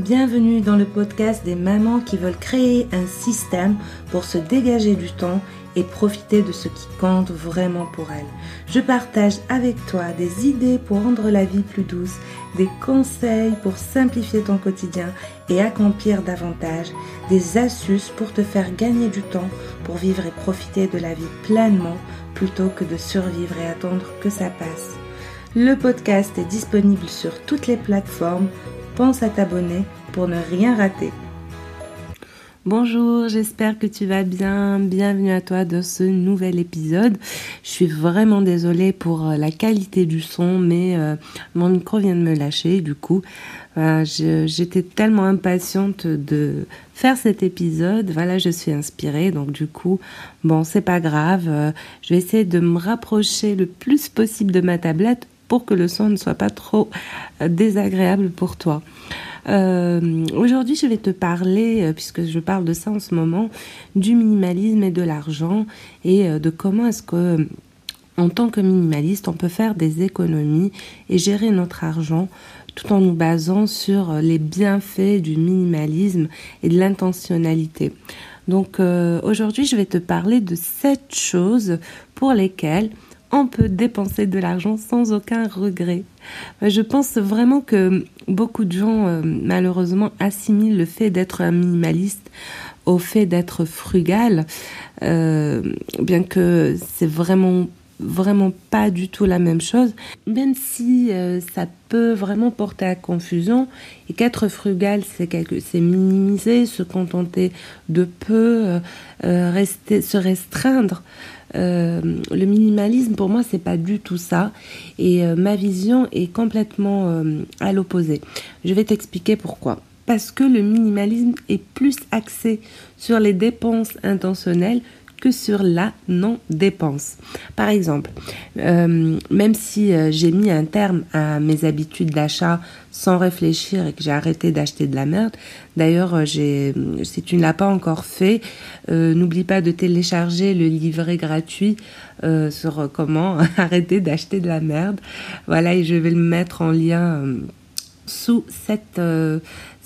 Bienvenue dans le podcast des mamans qui veulent créer un système pour se dégager du temps et profiter de ce qui compte vraiment pour elles. Je partage avec toi des idées pour rendre la vie plus douce, des conseils pour simplifier ton quotidien et accomplir davantage, des astuces pour te faire gagner du temps pour vivre et profiter de la vie pleinement plutôt que de survivre et attendre que ça passe. Le podcast est disponible sur toutes les plateformes à t'abonner pour ne rien rater. Bonjour, j'espère que tu vas bien. Bienvenue à toi dans ce nouvel épisode. Je suis vraiment désolée pour euh, la qualité du son, mais euh, mon micro vient de me lâcher. Du coup, euh, j'étais tellement impatiente de faire cet épisode. Voilà, je suis inspirée. Donc du coup, bon, c'est pas grave. je vais essayer de me rapprocher le plus possible de ma tablette pour que le son ne soit pas trop euh, désagréable pour toi. Euh, aujourd'hui, je vais te parler, euh, puisque je parle de ça en ce moment, du minimalisme et de l'argent et de comment est-ce que, en tant que minimaliste, on peut faire des économies et gérer notre argent tout en nous basant sur les bienfaits du minimalisme et de l'intentionnalité. Donc aujourd'hui, je vais te parler de sept choses pour lesquelles on peut dépenser de l'argent sans aucun regret. Je pense vraiment que beaucoup de gens, euh, malheureusement, assimilent le fait d'être un minimaliste au fait d'être frugal, euh, bien que c'est vraiment vraiment pas du tout la même chose, même si euh, ça peut vraiment porter à confusion et qu'être frugal c'est c'est minimiser, se contenter de peu, rester se restreindre. Euh, le minimalisme, pour moi, c'est pas du tout ça. Et euh, ma vision est complètement euh, à l'opposé. Je vais t'expliquer pourquoi. Parce que le minimalisme est plus axé sur les dépenses intentionnelles que sur la non-dépense. Par exemple, euh, même si euh, j'ai mis un terme à mes habitudes d'achat sans réfléchir et que j'ai arrêté d'acheter de la merde, d'ailleurs, euh, si tu ne l'as pas encore fait, n'oublie pas de télécharger le livret gratuit sur comment arrêter d'acheter de la merde. Voilà, et je vais le mettre en lien sous cette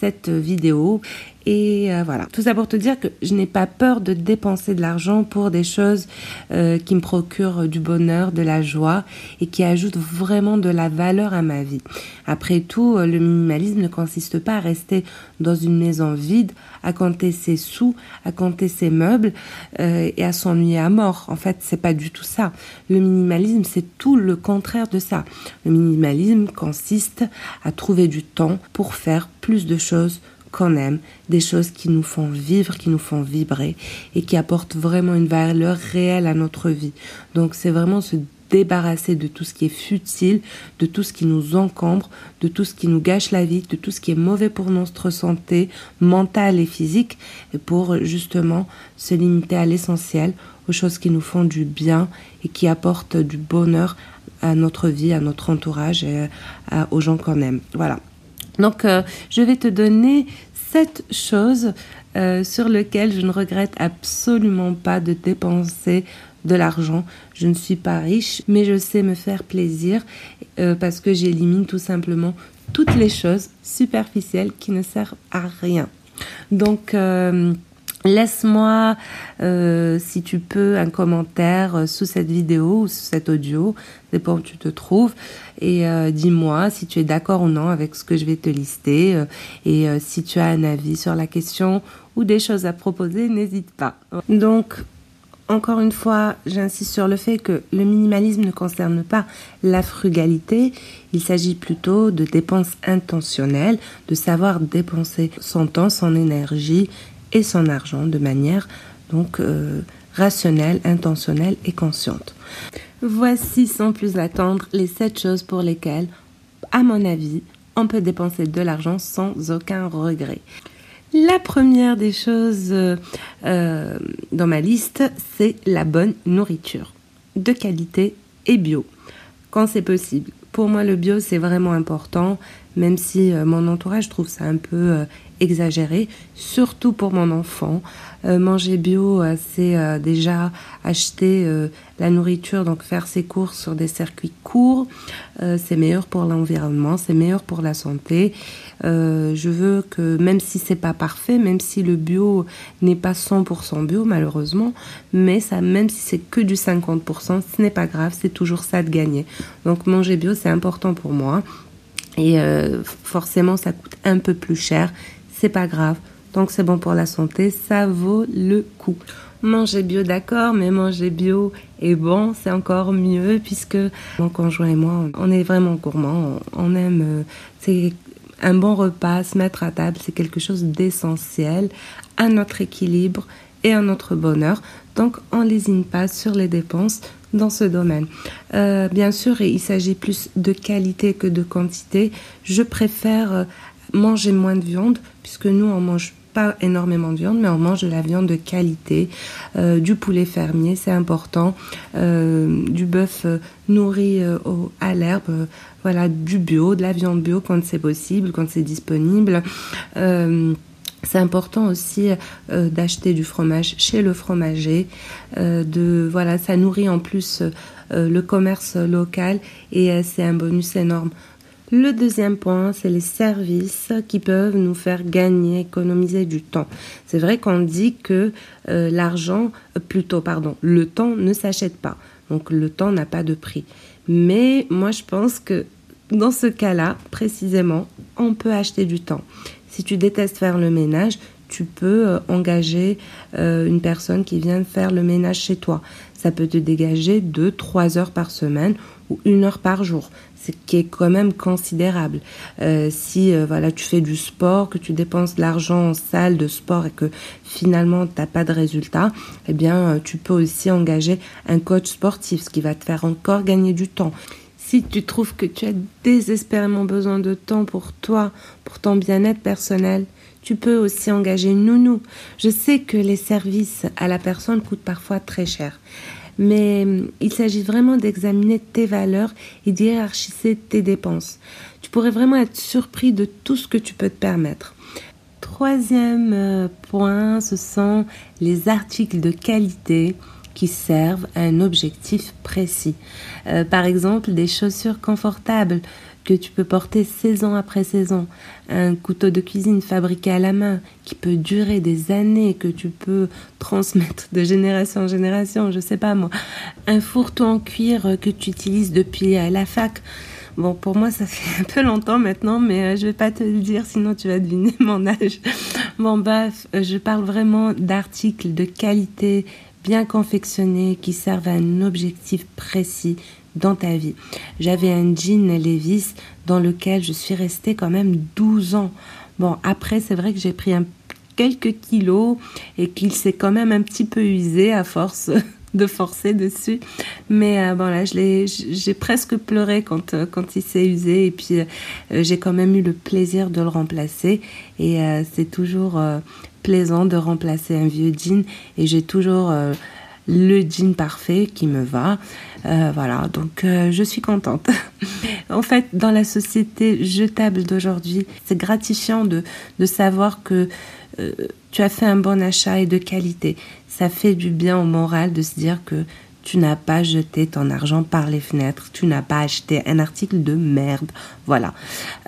cette vidéo. Et euh, voilà, tout ça pour te dire que je n'ai pas peur de dépenser de l'argent pour des choses euh, qui me procurent du bonheur, de la joie et qui ajoutent vraiment de la valeur à ma vie. Après tout, euh, le minimalisme ne consiste pas à rester dans une maison vide, à compter ses sous, à compter ses meubles et à s'ennuyer à mort. En fait, c'est pas du tout ça. Le minimalisme, c'est tout le contraire de ça. Le minimalisme consiste à trouver du temps pour faire plus de choses qu'on aime, des choses qui nous font vivre, qui nous font vibrer et qui apportent vraiment une valeur réelle à notre vie. Donc c'est vraiment se débarrasser de tout ce qui est futile, de tout ce qui nous encombre, de tout ce qui nous gâche la vie, de tout ce qui est mauvais pour notre santé mentale et physique, et pour justement se limiter à l'essentiel, aux choses qui nous font du bien et qui apportent du bonheur à notre vie, à notre entourage et aux gens qu'on aime. Voilà. Donc, euh, je vais te donner sept choses euh, sur lesquelles je ne regrette absolument pas de dépenser de l'argent. Je ne suis pas riche, mais je sais me faire plaisir euh, parce que j'élimine tout simplement toutes les choses superficielles qui ne servent à rien. Donc, Laisse-moi, euh, si tu peux, un commentaire euh, sous cette vidéo ou sous cet audio, dépend où tu te trouves, et euh, dis-moi si tu es d'accord ou non avec ce que je vais te lister, et si tu as un avis sur la question ou des choses à proposer, n'hésite pas. Donc, encore une fois, j'insiste sur le fait que le minimalisme ne concerne pas la frugalité, il s'agit plutôt de dépenses intentionnelles, de savoir dépenser son temps, son énergie et son argent de manière donc euh, rationnelle, intentionnelle et consciente. Voici sans plus attendre les sept choses pour lesquelles, à mon avis, on peut dépenser de l'argent sans aucun regret. La première des choses euh, dans ma liste, c'est la bonne nourriture, de qualité et bio, quand c'est possible. Pour moi, le bio, c'est vraiment important. même si mon entourage trouve ça un peu exagéré, surtout pour mon enfant. Euh, manger bio, euh, c'est euh, déjà acheter la nourriture, donc faire ses courses sur des circuits courts. c'est meilleur pour l'environnement, c'est meilleur pour la santé. je veux que même si c'est pas parfait, même si le bio n'est pas 100% bio malheureusement, mais ça, même si c'est que du 50%, ce n'est pas grave, c'est toujours ça de gagner. Donc manger bio, c'est important pour moi. Et forcément, ça coûte un peu plus cher c'est pas grave. Donc c'est bon pour la santé, ça vaut le coup. Manger bio, d'accord, mais manger bio et bon, c'est encore mieux puisque mon conjoint et moi, on est vraiment gourmands. On aime, euh, c'est un bon repas, se mettre à table, c'est quelque chose d'essentiel à notre équilibre et à notre bonheur. Donc on lésine pas sur les dépenses dans ce domaine. Euh, bien sûr, il s'agit plus de qualité que de quantité. Je préfère euh, manger moins de viande, puisque nous, on mange pas énormément de viande, mais on mange de la viande de qualité, euh, du poulet fermier, c'est important, euh, du bœuf euh, nourri à l'herbe, voilà, du bio, de la viande bio quand c'est possible, quand c'est disponible. c'est important aussi d'acheter du fromage chez le fromager. de voilà, ça nourrit en plus le commerce local et c'est un bonus énorme. Le deuxième point, c'est les services qui peuvent nous faire gagner, économiser du temps. C'est vrai qu'on dit que euh, l'argent, euh, plutôt, pardon, le temps ne s'achète pas. Donc le temps n'a pas de prix. Mais moi, je pense que dans ce cas-là, précisément, on peut acheter du temps. Si tu détestes faire le ménage, tu peux euh, engager une personne qui vient faire le ménage chez toi. Ça peut te dégager 2-3 heures par semaine ou une heure par jour ce qui est quand même considérable. Euh, si euh, voilà, tu fais du sport, que tu dépenses de l'argent en salle de sport et que finalement tu n'as pas de résultat, eh bien euh, tu peux aussi engager un coach sportif, ce qui va te faire encore gagner du temps. Si tu trouves que tu as désespérément besoin de temps pour toi, pour ton bien-être personnel, tu peux aussi engager une nounou. Je sais que les services à la personne coûtent parfois très cher mais hum, il s'agit vraiment d'examiner tes valeurs et d'hierarchiser tes dépenses. Tu pourrais vraiment être surpris de tout ce que tu peux te permettre. Troisième euh, point, ce sont les articles de qualité qui servent à un objectif précis. Euh, par exemple, des chaussures confortables, que tu peux porter saison après saison, un couteau de cuisine fabriqué à la main qui peut durer des années, que tu peux transmettre de génération en génération, je sais pas moi, un fourre-tout en cuir que tu utilises depuis la fac. Bon, pour moi, ça fait un peu longtemps maintenant, mais euh, je vais pas te le dire, sinon tu vas deviner mon âge. Bon, bref, euh, je parle vraiment d'articles de qualité bien confectionnés qui servent à un objectif précis dans ta vie. J'avais un jean Levis dans lequel je suis restée quand même 12 ans. Bon, après, c'est vrai que j'ai pris un, quelques kilos et qu'il s'est quand même un petit peu usé à force de forcer dessus. Mais euh, bon là, j'ai presque pleuré quand, euh, quand il s'est usé et puis euh, j'ai quand même eu le plaisir de le remplacer et c'est toujours plaisant de remplacer un vieux jean et j'ai toujours le jean parfait qui me va. Euh, voilà, donc euh, je suis contente. en fait, dans la société jetable d'aujourd'hui, c'est gratifiant de, de, savoir que euh, tu as fait un bon achat et de qualité. Ça fait du bien au moral de se dire que tu n'as pas jeté ton argent par les fenêtres, tu n'as pas acheté un article de merde. Voilà.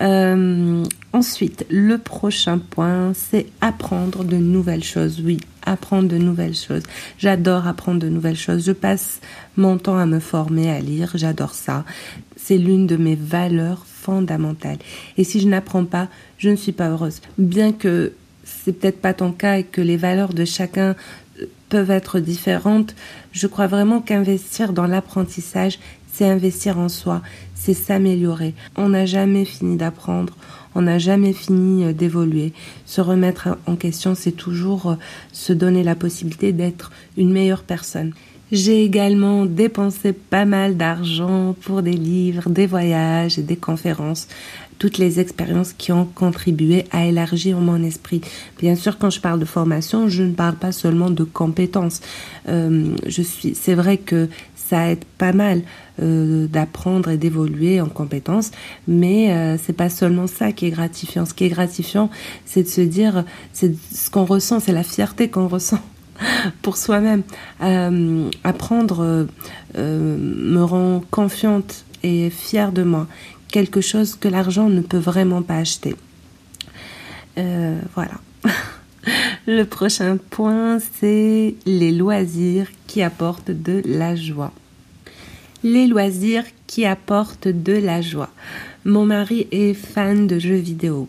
Euh, ensuite, le prochain point, c'est apprendre de nouvelles choses. Oui, apprendre de nouvelles choses. J'adore apprendre de nouvelles choses. Je passe mon temps à me former, à lire. J'adore ça. C'est l'une de mes valeurs fondamentales. Et si je n'apprends pas, je ne suis pas heureuse. Bien que c'est peut-être pas ton cas et que les valeurs de chacun peuvent être différentes, je crois vraiment qu'investir dans l'apprentissage, c'est investir en soi, c'est s'améliorer. On n'a jamais fini d'apprendre, on n'a jamais fini euh, d'évoluer. Se remettre en question, c'est toujours euh, se donner la possibilité d'être une meilleure personne. J'ai également dépensé pas mal d'argent pour des livres, des voyages et des conférences toutes les expériences qui ont contribué à élargir mon esprit. Bien sûr, quand je parle de formation, je ne parle pas seulement de compétences. Euh, je suis, c'est vrai que ça aide pas mal euh, d'apprendre et d'évoluer en compétences, mais euh, c'est pas seulement ça qui est gratifiant. Ce qui est gratifiant, c'est de se dire, c'est ce qu'on ressent, c'est la fierté qu'on ressent pour soi-même. Euh, apprendre me rend confiante et fière de moi, quelque chose que l'argent ne peut vraiment pas acheter. voilà. Le prochain point, c'est les loisirs qui apportent de la joie. Les loisirs qui apportent de la joie. Mon mari est fan de jeux vidéo.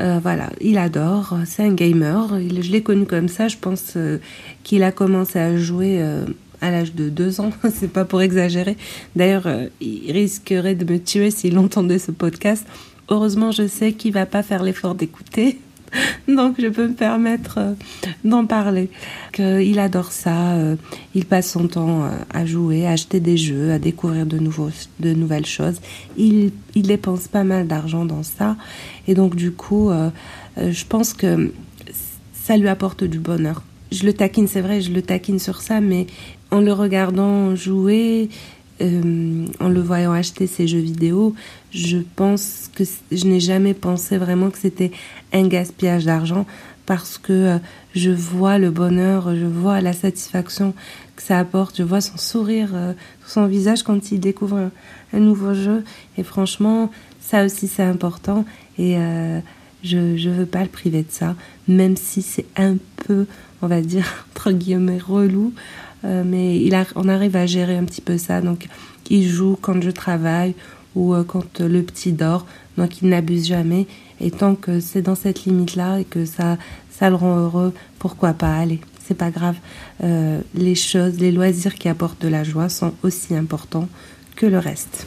Euh, voilà, il adore, c'est un gamer. je l'ai connu comme ça, je pense euh, qu'il a commencé à jouer euh, à l'âge de deux ans, c'est pas pour exagérer. D'ailleurs, il risquerait de me tuer s'il entendait ce podcast. Heureusement, je sais qu'il va pas faire l'effort d'écouter. Donc je peux me permettre euh, d'en parler. Il adore ça, euh, il passe son temps euh, à jouer, à acheter des jeux, à découvrir de, nouveaux, de nouvelles choses. Il, il dépense pas mal d'argent dans ça. Et donc du coup, je pense que ça lui apporte du bonheur. Je le taquine, c'est vrai, je le taquine sur ça, mais en le regardant jouer, euh, en le voyant acheter ces jeux vidéo, je pense que je n'ai jamais pensé vraiment que c'était un gaspillage d'argent parce que euh, je vois le bonheur, je vois la satisfaction que ça apporte, je vois son sourire euh, son visage quand il découvre un, nouveau jeu. Et franchement, ça aussi c'est important et je ne veux pas le priver de ça, même si c'est un peu, on va dire, entre guillemets, relou. Euh, mais on arrive à gérer un petit peu ça. Donc, il joue quand je travaille ou euh, quand le petit dort. Donc, il n'abuse jamais. Et tant que c'est dans cette limite-là et que ça, ça le rend heureux, pourquoi pas aller? C'est pas grave. Euh, les choses, les loisirs qui apportent de la joie sont aussi importants que le reste.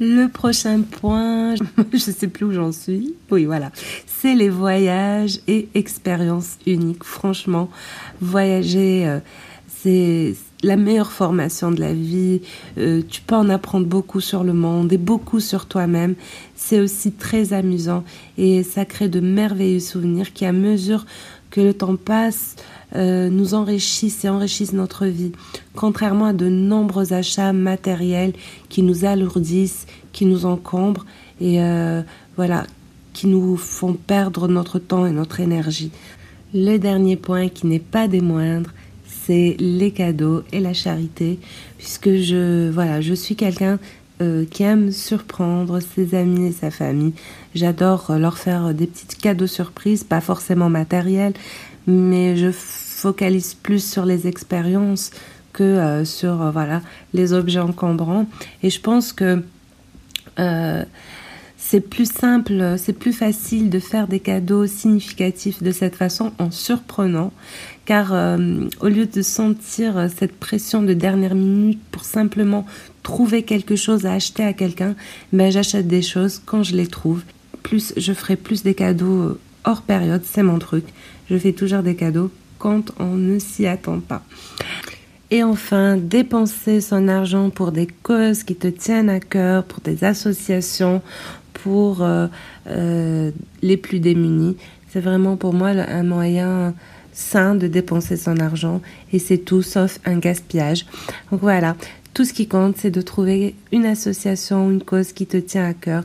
Le prochain point, je sais plus où j'en suis. Oui, voilà. C'est les voyages et expériences uniques. Franchement, voyager, c'est la meilleure formation de la vie. Euh, tu peux en apprendre beaucoup sur le monde et beaucoup sur toi-même. C'est aussi très amusant et ça crée de merveilleux souvenirs qui, à mesure que le temps passe, euh, nous enrichissent et enrichissent notre vie. Contrairement à de nombreux achats matériels qui nous alourdissent, qui nous encombrent et euh, voilà, qui nous font perdre notre temps et notre énergie. Le dernier point qui n'est pas des moindres, c'est les cadeaux et la charité, puisque je, voilà, je suis quelqu'un euh, qui aime surprendre ses amis et sa famille. J'adore leur faire des petits cadeaux surprises, pas forcément matériels, mais je focalise plus sur les expériences que euh, sur euh, voilà les objets encombrants. Et je pense que c'est plus simple, c'est plus facile de faire des cadeaux significatifs de cette façon en surprenant, car euh, au lieu de sentir cette pression de dernière minute pour simplement trouver quelque chose à acheter à quelqu'un, ben j'achète des choses quand je les trouve. Plus je ferai plus des cadeaux hors période, c'est mon truc. Je fais toujours des cadeaux quand on ne s'y attend pas. Et enfin, dépenser son argent pour des causes qui te tiennent à cœur, pour des associations, pour euh, euh, les plus démunis. C'est vraiment pour moi un moyen sain de dépenser son argent et c'est tout sauf un gaspillage. Donc voilà, tout ce qui compte, c'est de trouver une association, une cause qui te tient à cœur.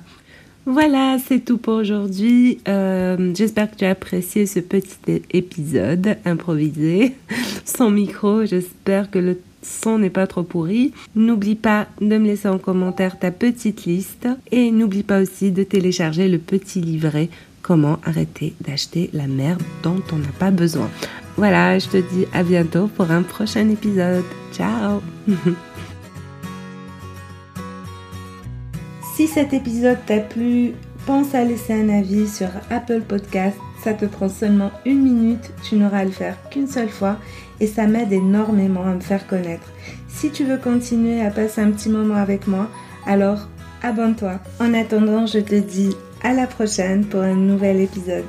Voilà, c'est tout pour aujourd'hui. Euh, j'espère que tu as apprécié ce petit épisode improvisé, sans micro. J'espère que le son n'est pas trop pourri. N'oublie pas de me laisser en commentaire ta petite liste et n'oublie pas aussi de télécharger le petit livret Comment arrêter d'acheter la merde dont on n'a pas besoin. Voilà, je te dis à bientôt pour un prochain épisode. Ciao Si cet épisode t'a plu, pense à laisser un avis sur Apple Podcast. Ça te prend seulement une minute, tu n'auras à le faire qu'une seule fois et ça m'aide énormément à me faire connaître. Si tu veux continuer à passer un petit moment avec moi, alors abonne-toi. En attendant, je te dis à la prochaine pour un nouvel épisode.